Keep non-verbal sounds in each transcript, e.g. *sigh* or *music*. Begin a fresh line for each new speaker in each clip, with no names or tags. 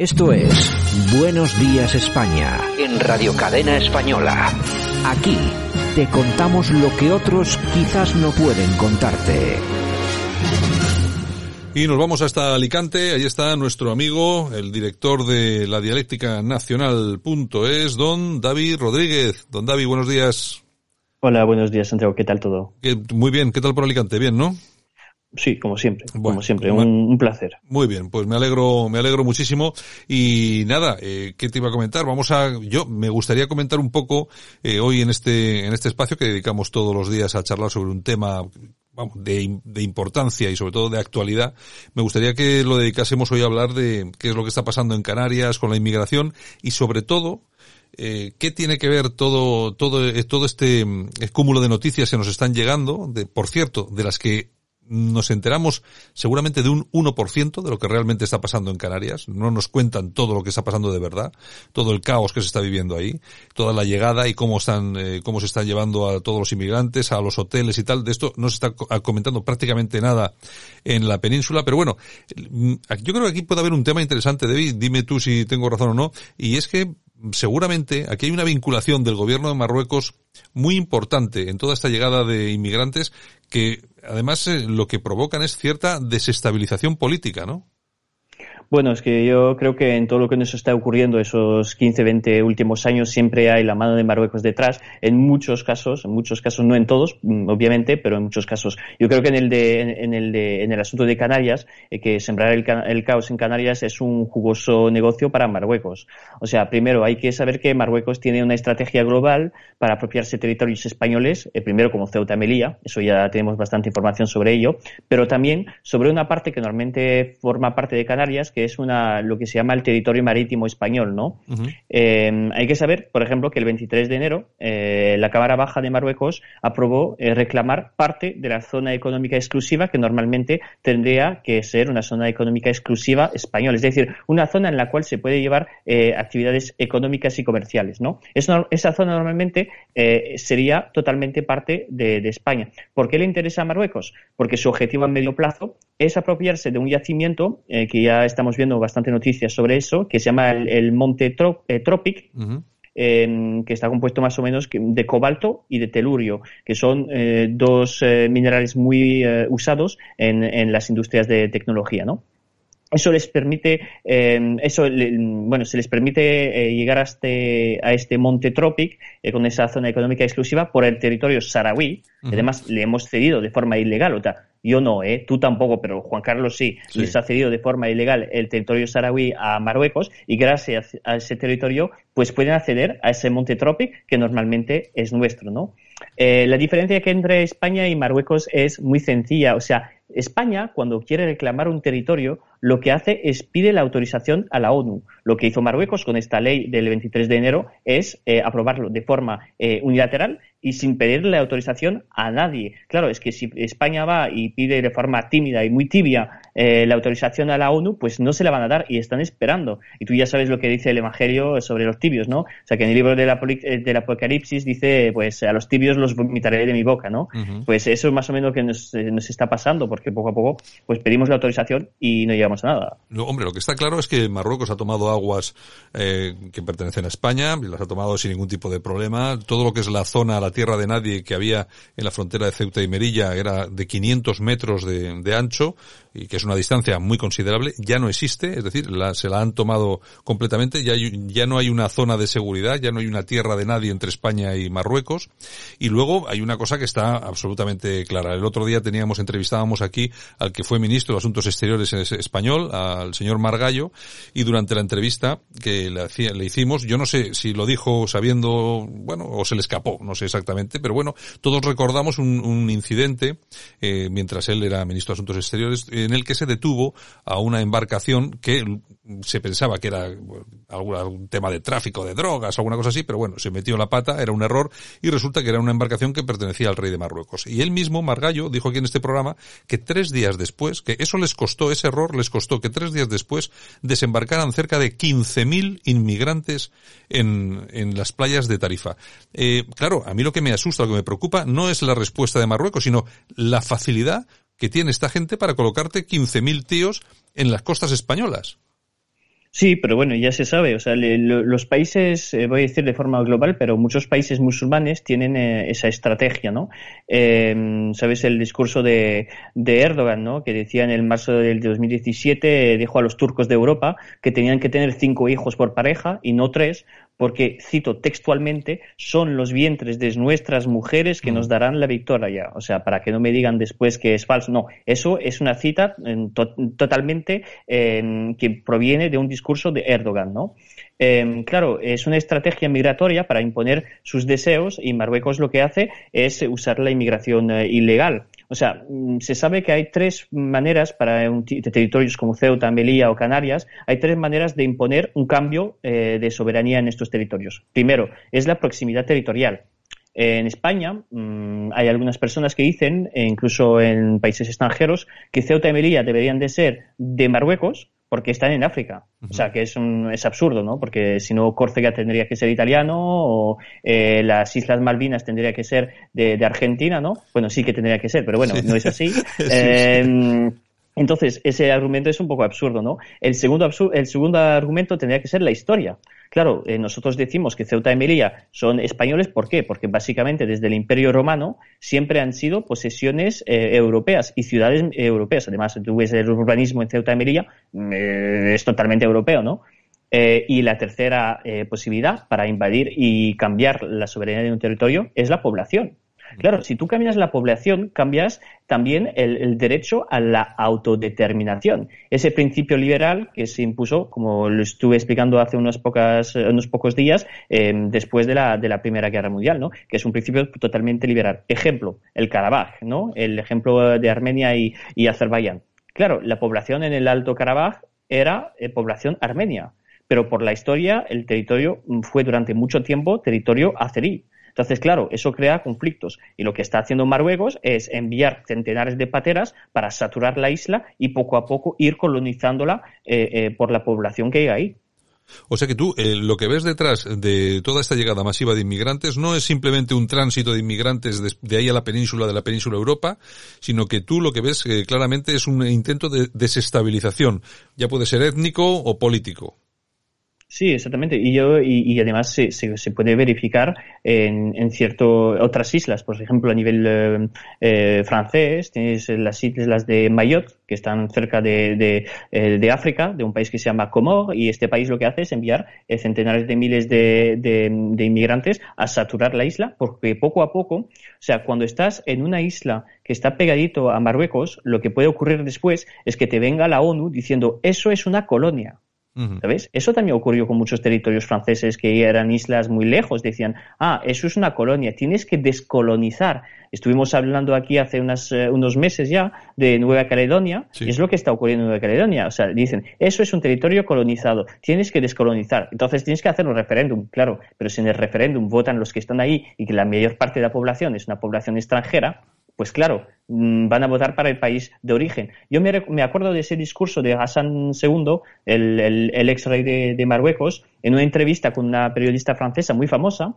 Esto es Buenos Días España en Radio Cadena Española. Aquí te contamos lo que otros quizás no pueden contarte.
Y nos vamos hasta Alicante, ahí está nuestro amigo, el director de la dialéctica nacional.es, don David Rodríguez. Don David, buenos días.
Hola, buenos días, Santiago. ¿Qué tal todo?
Muy bien, ¿qué tal por Alicante? Bien, ¿no?
Sí, como siempre, como siempre, un, placer.
Muy bien, pues me alegro, me alegro muchísimo y nada, eh, ¿qué te iba a comentar? Vamos a, yo me gustaría comentar un poco eh, hoy en este en este espacio que dedicamos todos los días a charlar sobre un tema vamos, de, de, importancia y sobre todo de actualidad. Me gustaría que lo dedicásemos hoy a hablar de qué es lo que está pasando en Canarias con la inmigración y sobre todo eh, ¿Qué tiene que ver todo, todo, todo este cúmulo de noticias que nos están llegando? De, por cierto, de las que nos enteramos seguramente de un 1% de lo que realmente está pasando en Canarias. No nos cuentan todo lo que está pasando de verdad, todo el caos que se está viviendo ahí, toda la llegada y cómo están, eh, cómo se están llevando a todos los inmigrantes, a los hoteles y tal. De esto no se está comentando prácticamente nada en la península, pero bueno, mm, yo creo que aquí puede haber un tema interesante, David, dime tú si tengo razón o no, y es que seguramente aquí hay una vinculación del gobierno de Marruecos muy importante en toda esta llegada de inmigrantes que además eh, lo que provocan es cierta desestabilización política, ¿no?
Bueno, es que yo creo que en todo lo que nos está ocurriendo esos 15, 20 últimos años siempre hay la mano de Marruecos detrás. En muchos casos, en muchos casos, no en todos, mm, obviamente, pero en muchos casos. Yo creo que en el de, en el de, en el asunto de Canarias, eh, que sembrar el, el, caos en Canarias es un jugoso negocio para Marruecos. O sea, primero hay que saber que Marruecos tiene una estrategia global para apropiarse territorios españoles, eh, primero como Ceuta y Melilla, eso ya tenemos bastante información sobre ello, pero también sobre una parte que normalmente forma parte de Canarias, que es una, lo que se llama el territorio marítimo español, ¿no? Eh, hay que saber, por ejemplo, que el 23 de enero eh, la Cámara Baja de Marruecos aprobó eh, reclamar parte de la zona económica exclusiva que normalmente tendría que ser una zona económica exclusiva española, es decir, una zona en la cual se puede llevar actividades económicas y comerciales, ¿no? esa zona normalmente sería totalmente parte de, de España. ¿Por qué le interesa a Marruecos? Porque su objetivo a medio plazo es apropiarse de un yacimiento que ya estamos viendo bastante noticias sobre eso, que se llama el, Monte eh, Tropic, que está compuesto más o menos de cobalto y de telurio, que son eh, dos eh, minerales muy usados en, en, las industrias de tecnología, ¿no? Eso les permite, em, eso, bueno, se les permite llegar a este, a este monte Tropic con esa zona económica exclusiva por el territorio saharaui. Además, le hemos cedido de forma ilegal. O sea, yo no, ¿eh? tú tampoco, pero Juan Carlos sí, les ha cedido de forma ilegal el territorio saharaui a Marruecos y gracias a ese territorio pues pueden acceder a ese monte Tropic que normalmente es nuestro, ¿no? Eh, la diferencia que entre España y Marruecos es muy sencilla, o sea, España, cuando quiere reclamar un territorio, lo que hace es pide la autorización a la ONU. Lo que hizo Marruecos con esta ley del 23 de enero es eh, aprobarlo de forma eh, unilateral y sin pedirle autorización a nadie. Claro, es que si España va y pide de forma tímida y muy tibia eh, la autorización a la ONU, pues no se la van a dar y están esperando. Y tú ya sabes lo que dice el Evangelio sobre los tibios, ¿no? O sea, que en el libro del, del Apocalipsis dice, pues a los tibios los vomitaré de mi boca, ¿no? Pues eso es más o menos lo que nos, nos, está pasando, porque poco a poco pues pedimos la autorización y no llegamos a nada.
No, hombre, lo que está claro es que Marruecos ha tomado aguas eh, que pertenecen a España, las ha tomado sin ningún tipo de problema. Todo lo que es la zona, la tierra de nadie que había en la frontera de Ceuta y Merilla era de 500 metros de, de ancho y que es una distancia muy considerable, ya no existe, es decir, la, se la han tomado completamente, ya, ya no hay una zona de seguridad, ya no hay una tierra de nadie entre España y Marruecos, y luego hay una cosa que está absolutamente clara. El otro día teníamos, entrevistábamos aquí al que fue ministro de Asuntos Exteriores español, al señor Margallo, y durante la entrevista que le, le hicimos, yo no sé si lo dijo sabiendo, bueno, o se le escapó, no sé exactamente, pero bueno, todos recordamos un, un incidente, eh, mientras él era ministro de Asuntos Exteriores, en el que se detuvo a una embarcación que se pensaba que era algún, tema de tráfico de drogas o alguna cosa así, pero bueno, se metió la pata, era un error y resulta que era una embarcación que pertenecía al rey de Marruecos. Y él mismo, Margallo, dijo aquí en este programa que tres días después, que eso les costó, ese error les costó que tres días después desembarcaran cerca de 15.000 inmigrantes en, en las playas de Tarifa. Eh, claro, a mí lo que me asusta, lo que me preocupa, no es la respuesta de Marruecos, sino la facilidad que tiene esta gente para colocarte 15.000 tíos en las costas españolas.
Sí, pero bueno, ya se sabe. O sea, los países, eh, voy a decir de forma global, pero muchos países musulmanes tienen eh, esa estrategia, ¿no? Em, Sabes el discurso de, de, Erdogan, ¿no? Que decía en el marzo del 2017, dijo a los turcos de Europa que tenían que tener cinco hijos por pareja y no tres, porque, cito textualmente, son los vientres de nuestras mujeres que nos mm. darán la victoria. O sea, para que no me digan después que es falso. No, eso es una cita totalmente que proviene de un discurso de Erdogan, ¿no? Em, claro, es una estrategia migratoria para imponer sus deseos y Marruecos lo que hace es usar la inmigración eh, ilegal. O sea, mm, se sabe que hay tres maneras para un territorios como Ceuta, Melilla o Canarias, hay tres maneras de imponer un cambio eh, de soberanía en estos territorios. Primero, es la proximidad territorial. En España mm, hay algunas personas que dicen, e incluso en países extranjeros, que Ceuta y Melilla deberían de ser de Marruecos porque están en África. O sea, que es, un, es absurdo, ¿no? Porque si no, Córcega tendría que ser italiano o eh, las Islas Malvinas tendría que ser de, de, Argentina, ¿no? Bueno, sí que tendría que ser, pero bueno, no es así. *laughs* eh, entonces, ese argumento es un poco absurdo, ¿no? El segundo, el segundo argumento tendría que ser la historia. Claro, eh, nosotros decimos que Ceuta y Melilla son españoles, ¿por qué? Porque básicamente desde el Imperio Romano siempre han sido posesiones eh, europeas y ciudades europeas. Además, el urbanismo en Ceuta y Melilla, eh, es totalmente europeo, ¿no? y la tercera posibilidad para invadir y cambiar la soberanía de un territorio es la población. Claro, si tú cambias la población, cambias también el, derecho a la autodeterminación. Ese principio liberal que se impuso, como lo estuve explicando hace unos, pocas, unos pocos días, em, después de la, de la Primera Guerra Mundial, ¿no? que es un principio totalmente liberal. Ejemplo, el Karabaj, ¿no? el ejemplo de Armenia y, Azerbaiyán. Claro, la población en el Alto Karabaj era eh, población armenia, pero por la historia el territorio fue durante mucho tiempo territorio azerí. Entonces, claro, eso crea conflictos. Y lo que está haciendo Marruecos es enviar centenares de pateras para saturar la isla y poco a poco ir colonizándola eh, eh, por la población que hay ahí.
O sea que tú eh, lo que ves detrás de toda esta llegada masiva de inmigrantes no es simplemente un tránsito de inmigrantes de, ahí a la península, de la península Europa, sino que tú lo que ves claramente es un intento de desestabilización, ya puede ser étnico o político.
Sí, exactamente. Y yo y, además se, se, puede verificar en, en cierto otras islas, por ejemplo a nivel eh, eh, francés tienes las islas de Mayotte que están cerca de, de, eh, de, África, de un país que se llama Comor y este país lo que hace es enviar centenares de miles de, de inmigrantes a saturar la isla porque poco a poco, o sea, cuando estás en una isla que está pegadito a Marruecos, lo que puede ocurrir después es que te venga la ONU diciendo eso es una colonia ¿Sabes? Eso también ocurrió con muchos territorios franceses que eran islas muy lejos. Decían, ah, eso es una colonia, tienes que descolonizar. Estuvimos hablando aquí hace eh, unos meses ya de Nueva Caledonia, y es lo que está ocurriendo en Nueva Caledonia. O sea, dicen, eso es un territorio colonizado, tienes que descolonizar. Entonces tienes que hacer un referéndum, claro, pero si en el referéndum votan los que están ahí y que la mayor parte de la población es una población extranjera, pues claro, mm, van a votar para el país de origen. Yo me, acuerdo de ese discurso de Hassan II, el, ex rey de, Marruecos, en una entrevista con una periodista francesa muy famosa,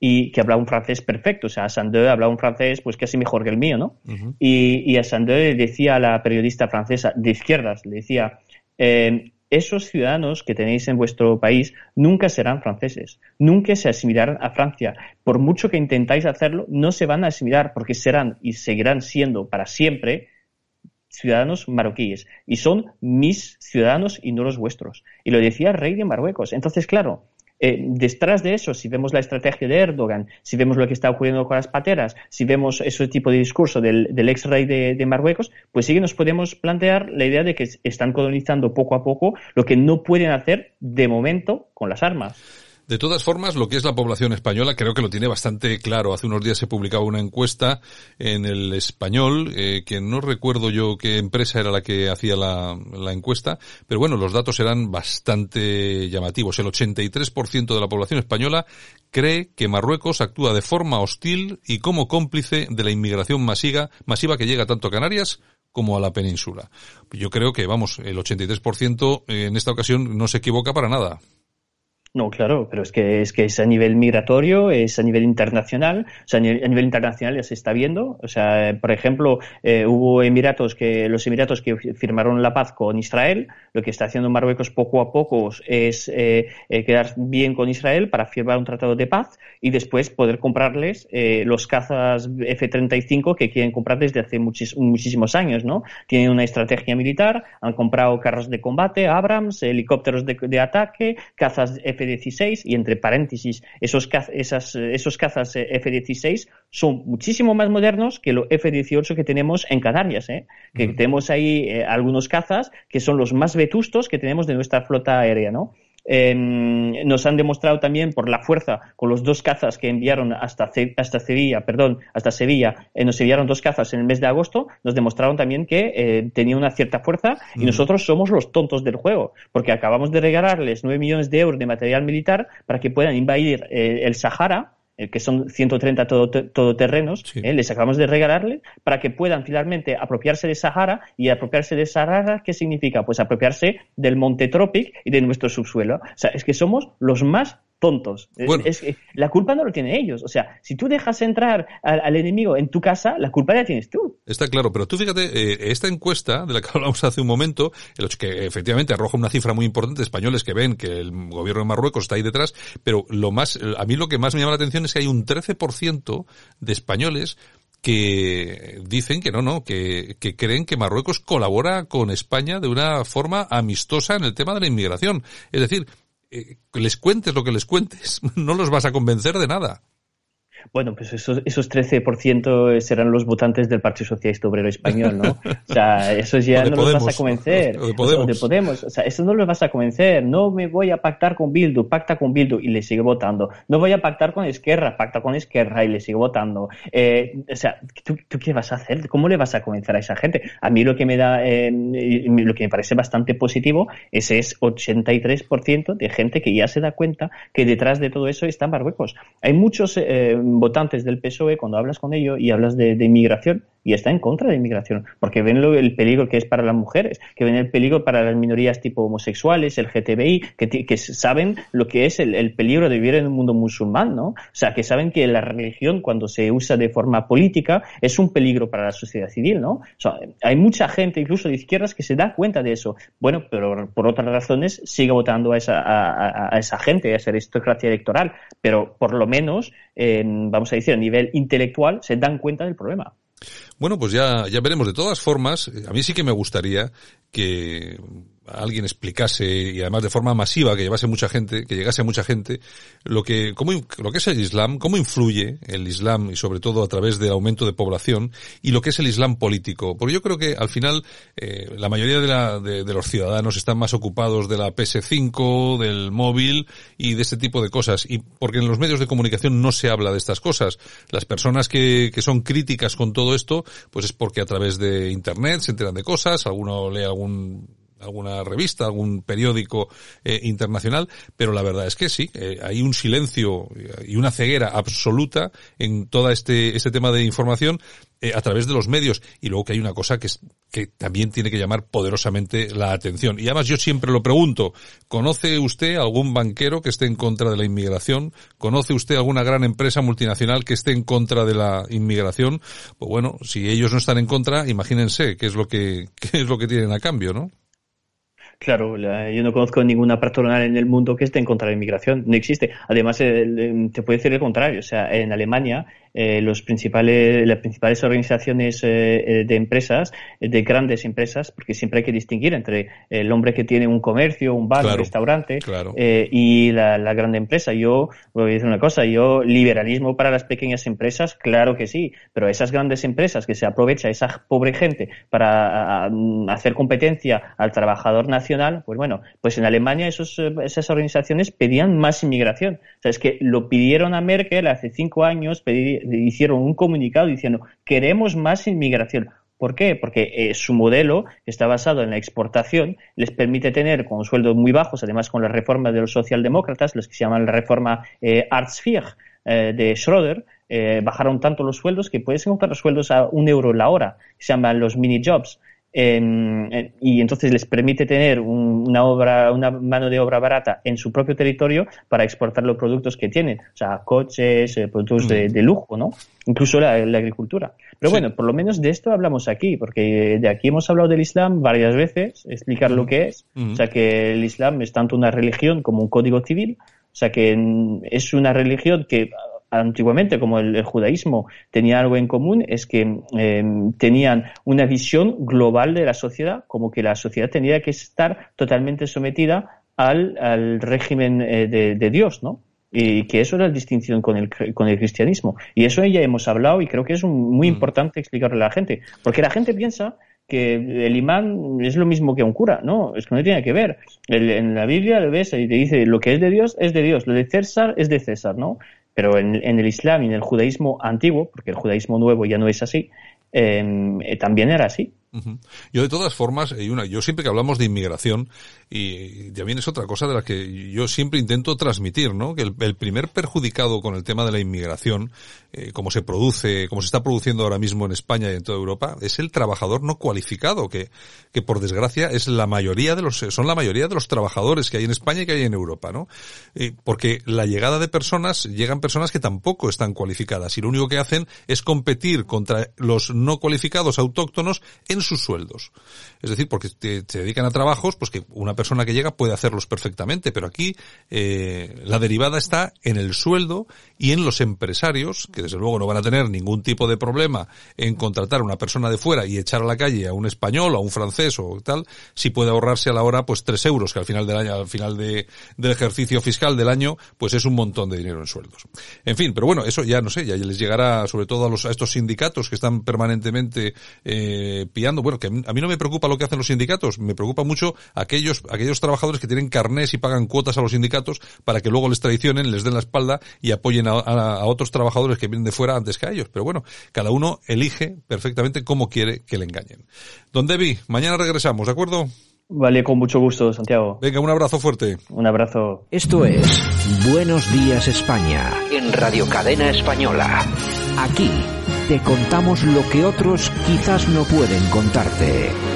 y que hablaba un francés perfecto, o sea, Hassan II hablaba un francés pues casi mejor que el mío, ¿no? Y, y Hassan II decía a la periodista francesa de izquierdas, le decía, eh, esos ciudadanos que tenéis en vuestro país nunca serán franceses, nunca se asimilarán a Francia. Por mucho que intentáis hacerlo, no se van a asimilar porque serán y seguirán siendo para siempre ciudadanos marroquíes y son mis ciudadanos y no los vuestros. Y lo decía el rey de Marruecos. Entonces, claro, eh, detrás de eso, si vemos la estrategia de Erdogan, si vemos lo que está ocurriendo con las pateras, si vemos ese tipo de discurso del, ex rey de, Marruecos, pues sí que nos podemos plantear la idea de que están colonizando poco a poco lo que no pueden hacer de momento con las armas.
De todas formas, lo que es la población española creo que lo tiene bastante claro. Hace unos días se publicaba una encuesta en el español, eh, que no recuerdo yo qué empresa era la que hacía la, encuesta, pero bueno, los datos eran bastante llamativos. El 83% de la población española cree que Marruecos actúa de forma hostil y como cómplice de la inmigración masiva, que llega tanto a Canarias como a la península. Yo creo que, vamos, el 83% en esta ocasión no se equivoca para nada.
No, claro, pero es que es que es a nivel migratorio, es a nivel internacional, o sea, a nivel, internacional ya se está viendo. O sea, por ejemplo, eh, hubo Emiratos que los Emiratos que firmaron la paz con Israel, lo que está haciendo Marruecos poco a poco es eh, eh, quedar bien con Israel para firmar un tratado de paz y después poder comprarles los cazas F-35 que quieren comprar desde hace muchísimos años, ¿no? Tienen una estrategia militar, han comprado carros de combate, Abrams, helicópteros de, de ataque, cazas F 16 y entre paréntesis, esos, esas, esos cazas eh, F-16 son muchísimo más modernos que los F-18 que tenemos en Canarias, ¿eh? que tenemos ahí eh, algunos cazas que son los más vetustos que tenemos de nuestra flota aérea, ¿no? Nos han demostrado también por la fuerza con los dos cazas que enviaron hasta, hasta Sevilla, perdón, hasta Sevilla, eh, nos enviaron dos cazas en el mes de agosto, nos demostraron también que eh, tenía una cierta fuerza y nosotros somos los tontos del juego, porque acabamos de regalarles 9 millones de euros de material militar para que puedan invadir eh, el Sahara eh, que son 130 todoterrenos, eh, les acabamos de regalarle para que puedan finalmente apropiarse de Sahara y apropiarse de Sahara, ¿qué significa? Pues apropiarse del Monte Tropic y de nuestro subsuelo. O sea, es que somos los más tontos. Es, la culpa no lo tienen ellos. O sea, si tú dejas entrar al, enemigo en tu casa, la culpa la tienes tú.
Está claro, pero tú fíjate, eh, esta encuesta de la que *laughs* hablamos hace un momento, que efectivamente arroja una cifra muy importante de españoles que ven que el gobierno de Marruecos está ahí detrás, pero lo más, a mí lo que más me llama la atención es que hay un 13% de españoles que dicen que no, no, que, que, creen que Marruecos colabora con España de una forma amistosa en el tema de la inmigración. Es decir, eh, les cuentes lo que les cuentes, *laughs* no los vas a convencer de nada.
Bueno, pues esos, esos 13% serán los votantes del Partido Socialista Obrero Español, ¿no? O sea, *laughs* esos ya no los vas a convencer.
O de Podemos.
Podemos. O sea, eso no los vas a convencer. No me voy a pactar con Bildu, pacta con Bildu y le sigue votando. No voy a pactar con Esquerra, pacta con Esquerra y le sigue votando. Eh, o sea, ¿tú, ¿tú, qué vas a hacer? ¿Cómo le vas a convencer a esa gente? A mí lo que me da, eh, lo que me parece bastante positivo es ese 83% de gente que ya se da cuenta que detrás de todo eso está Marruecos. Hay muchos eh, votantes del PSOE, cuando hablas con ellos y hablas de, inmigración, y está en contra de inmigración, porque ven lo, el peligro que es para las mujeres, que ven el peligro para las minorías tipo homosexuales, el GTBI, que, saben lo que es el, peligro de vivir en un mundo musulmán, ¿no? O sea, que saben que la religión, cuando se usa de forma política, es un peligro para la sociedad civil, ¿no? O sea, hay mucha gente, incluso de izquierdas, que se da cuenta de eso. Bueno, pero por otras razones sigue votando a esa, a, a esa gente, a esa aristocracia electoral, pero por lo menos vamos a decir, a nivel intelectual, se dan cuenta del problema.
Bueno, pues ya, ya veremos. De todas formas, a mí sí que me gustaría que alguien explicase y además de forma masiva que llevase mucha gente, que llegase a mucha gente, lo que, cómo, lo que es el Islam, cómo influye el Islam y sobre todo a través del aumento de población y lo que es el Islam político. Porque yo creo que al final eh, la mayoría de, la, de, los ciudadanos están más ocupados de la PS5, del móvil y de este tipo de cosas. Y porque en los medios de comunicación no se habla de estas cosas. Las personas que, que son críticas con todo esto, pues es porque a través de Internet se enteran de cosas, alguno lee algún alguna revista, algún periódico eh, internacional, pero la verdad es que sí, eh, hay un silencio y una ceguera absoluta en todo este, este tema de información eh, a través de los medios. Y luego que hay una cosa que, es, que también tiene que llamar poderosamente la atención. Y además yo siempre lo pregunto, ¿conoce usted algún banquero que esté en contra de la inmigración? ¿Conoce usted alguna gran empresa multinacional que esté en contra de la inmigración? Pues bueno, si ellos no están en contra, imagínense qué es lo que, *laughs* qué es lo que tienen a cambio, ¿no?
Claro, yo no conozco ninguna patronal en el mundo que esté en contra de la inmigración. No existe. Además, te puede decir el contrario. O sea, en Alemania eh, los principales, las principales organizaciones eh, eh, de empresas, de grandes empresas, porque siempre hay que distinguir entre el hombre que tiene un comercio, un bar, un restaurante y la, la grande empresa. Yo voy a decir una cosa, yo liberalismo para las pequeñas empresas, claro que sí, pero esas grandes empresas que se aprovecha esa pobre gente para hacer competencia al trabajador nacional, pues bueno, pues en Alemania esos, esas organizaciones pedían más inmigración. O sea, es que lo pidieron a Merkel hace cinco años, pedir, hicieron un comunicado diciendo queremos más inmigración. ¿Por qué? Porque eh, su modelo, está basado en la exportación, les permite tener con sueldos muy bajos, además con la reforma de los socialdemócratas, los que se llaman la reforma eh, eh de Schroeder, eh, bajaron tanto los sueldos que puedes encontrar sueldos a un euro la hora, se llaman los mini jobs. Y entonces les permite tener una obra, una mano de obra barata en su propio territorio para exportar los productos que tienen, o sea, coches, eh, productos de, lujo, ¿no? Incluso la, agricultura. Pero bueno, por lo menos de esto hablamos aquí, porque de aquí hemos hablado del Islam varias veces, explicar lo que es, o sea, que el Islam es tanto una religión como un código civil, o sea, que es una religión que antiguamente, como el, judaísmo tenía algo en común, es que em, tenían una visión global de la sociedad, como que la sociedad tenía que estar totalmente sometida al, régimen eh, de, Dios, ¿no? Y que eso era la distinción con el, con el cristianismo. Y eso ya hemos hablado y creo que es muy mm. importante explicarle a la gente. Porque la gente piensa que el imán es lo mismo que un cura. No, es que no tiene que ver. en la Biblia lo ves y te dice lo que es de Dios es de Dios, lo de César es de César, ¿no? Pero en, el Islam y en el judaísmo antiguo, porque el judaísmo nuevo ya no es así, em, eh, también era así.
Yo de todas formas, y una, yo siempre que hablamos de inmigración, y también es otra cosa de la que yo siempre intento transmitir, ¿no? Que el, primer perjudicado con el tema de la inmigración, eh, como se produce, como se está produciendo ahora mismo en España y en toda Europa, es el trabajador no cualificado, que, que por desgracia es la mayoría de los, son la mayoría de los trabajadores que hay en España y que hay en Europa, ¿no? Eh, porque la llegada de personas, llegan personas que tampoco están cualificadas y lo único que hacen es competir contra los no cualificados autóctonos en sus sueldos. Es decir, porque se dedican a trabajos, pues que una persona que llega puede hacerlos perfectamente, pero aquí eh, la derivada está en el sueldo y en los empresarios, que desde luego no van a tener ningún tipo de problema en contratar a una persona de fuera y echar a la calle a un español o a un francés o tal, si puede ahorrarse a la hora pues tres euros, que al final del año, al final de, del ejercicio fiscal del año, pues es un montón de dinero en sueldos. En fin, pero bueno, eso ya no sé, ya les llegará sobre todo a, los, a estos sindicatos que están permanentemente eh, bueno, que a mí no me preocupa lo que hacen los sindicatos, me preocupa mucho aquellos, aquellos trabajadores que tienen carnés y pagan cuotas a los sindicatos para que luego les traicionen, les den la espalda y apoyen a, otros trabajadores que vienen de fuera antes que a ellos. Pero bueno, cada uno elige perfectamente cómo quiere que le engañen. Don Debbie, mañana regresamos, ¿de acuerdo?
Vale, con mucho gusto, Santiago.
Venga, un abrazo fuerte.
Un abrazo.
Esto es Buenos Días España en Radio Cadena Española. Aquí te contamos lo que otros quizás no pueden contarte.